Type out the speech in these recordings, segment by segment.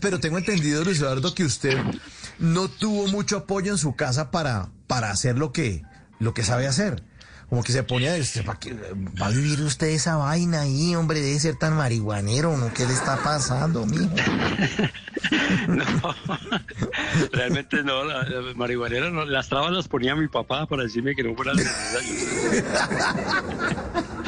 pero tengo entendido, Luis Eduardo, que usted no tuvo mucho apoyo en su casa para, para hacer lo que, lo que sabe hacer. Como que se ponía, este, ¿para qué va a vivir usted esa vaina ahí, hombre? Debe ser tan marihuanero, ¿no? ¿Qué le está pasando, mijo? No, realmente no, la, la marihuanera no, las trabas las ponía mi papá para decirme que no fuera necesario.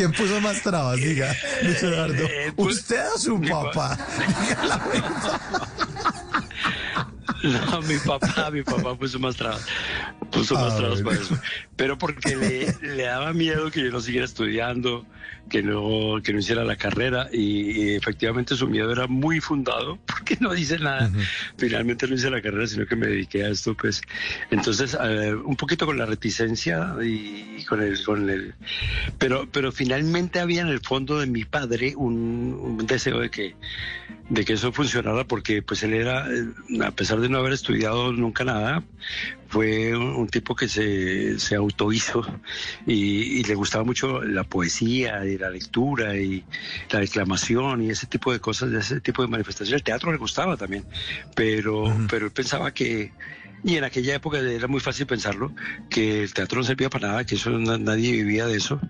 ¿Quién puso más trabas? Diga, Luis Eduardo. Eh, pues, ¿Usted o su papá? Diga la verdad. No, mi papá, mi papá puso más trabas. Ah, para eso. Pero porque le, le daba miedo que yo no siguiera estudiando, que no, que no hiciera la carrera. Y, y efectivamente su miedo era muy fundado, porque no dice nada. Finalmente no hice la carrera, sino que me dediqué a esto, pues. Entonces, eh, un poquito con la reticencia y con el, con el. Pero, pero finalmente había en el fondo de mi padre un, un deseo de que de que eso funcionara porque pues él era, eh, a pesar de no haber estudiado nunca nada, fue un tipo que se, se autohizo y, y le gustaba mucho la poesía y la lectura y la declamación y ese tipo de cosas, ese tipo de manifestaciones. El teatro le gustaba también, pero, pero él pensaba que... Y en aquella época era muy fácil pensarlo, que el teatro no servía para nada, que eso na- nadie vivía de eso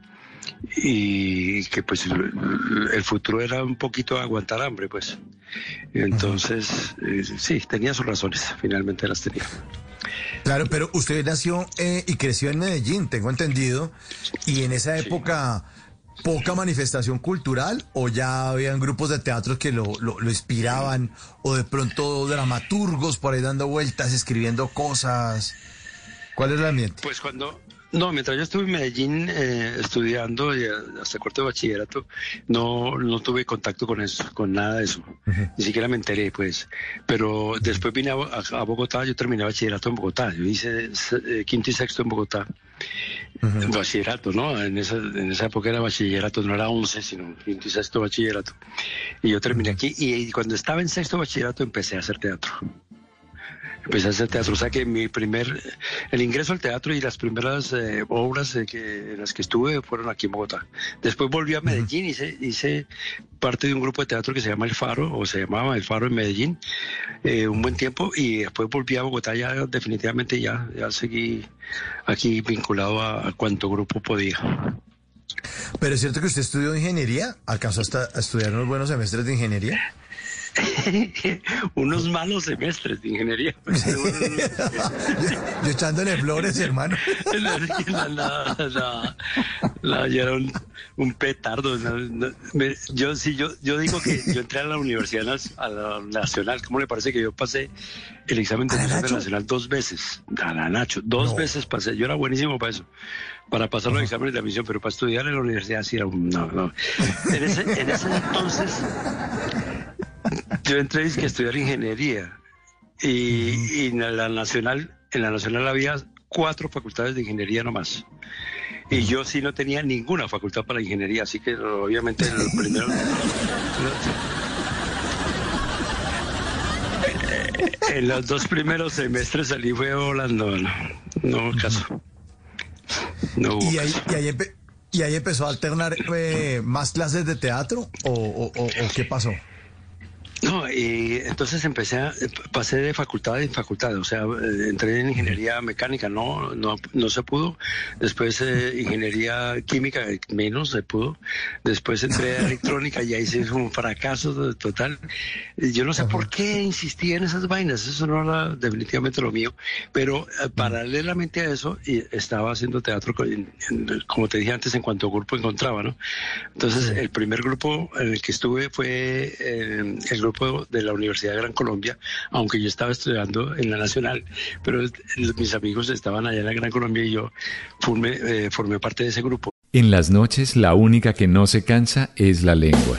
y que pues el el futuro era un poquito aguantar hambre pues. Entonces eh, sí tenía sus razones finalmente las tenía Claro, pero usted nació eh, y creció en Medellín, tengo entendido, y en esa Sí. época poca manifestación cultural o ya habían grupos de teatro que lo, lo, lo inspiraban o de pronto dramaturgos por ahí dando vueltas, escribiendo cosas. ¿Cuál es el ambiente? pues cuando no mientras yo estuve en Medellín eh, estudiando y, eh, hasta cuarto de bachillerato no no tuve contacto con eso con nada de eso. Ni siquiera me enteré pues. Pero después vine a, a- a Bogotá yo terminé bachillerato en Bogotá. Yo hice eh, quinto y sexto en Bogotá. Bachillerato, ¿no? En esa, en esa época era bachillerato, no era 11, sino quinto y sexto bachillerato. Y yo terminé aquí y, cuando estaba en sexto bachillerato empecé a hacer teatro. Empecé a hacer teatro, o sea que mi primer, el ingreso al teatro y las primeras eh, obras eh, que, en las que estuve fueron aquí en Bogotá. Después volví a Medellín, hice, hice parte de un grupo de teatro que se llama El Faro, o se llamaba El Faro en Medellín, eh, un buen tiempo, y después volví a Bogotá ya definitivamente ya, ya seguí aquí vinculado a, a cuanto grupo podía. Pero es cierto que usted estudió ingeniería, alcanzó hasta a estudiar unos buenos semestres de ingeniería. Unos malos semestres de ingeniería. yo, yo echándole flores, hermano. No, no, no, no, no, yo era un, un petardo. no, no, me- yo sí, yo, yo digo que yo entré a la Universidad a la Nacional. ¿Cómo le parece que yo pasé el examen de ¿A la la Nacional dos veces? A la Nacho, dos No. veces pasé. Yo era buenísimo para eso. Para pasar los exámenes de admisión, pero para estudiar en la universidad sí era un. No, no. En ese, en ese entonces, yo entré a estudiar ingeniería. Y, y en la nacional, en la nacional había cuatro facultades de ingeniería nomás. Y yo sí no tenía ninguna facultad para ingeniería, así que obviamente el primero. En los dos primeros semestres salí fue volando, no, no caso. No hubo Y ahí, caso. y ahí, empe- y ahí empezó a alternar eh, más clases de teatro o, o- o- o qué pasó? No, y entonces empecé a, pasé de facultad en facultad, o sea, eh, entré en ingeniería mecánica, no, no, no se pudo. Después eh, ingeniería química, eh, menos se pudo. Después entré a electrónica y ahí se hizo un fracaso total. Yo no sé por qué insistía en esas vainas, eso no era definitivamente lo mío. Pero eh, paralelamente a eso, estaba haciendo teatro, en- en- como te dije antes, en cuanto grupo encontraba, ¿no? Entonces, el primer grupo en el que estuve fue eh, el grupo de la Universidad de Gran Colombia, aunque yo estaba estudiando en la Nacional, pero mis amigos estaban allá en la Gran Colombia y yo formé, eh, formé parte de ese grupo. En las noches la única que no se cansa es la lengua.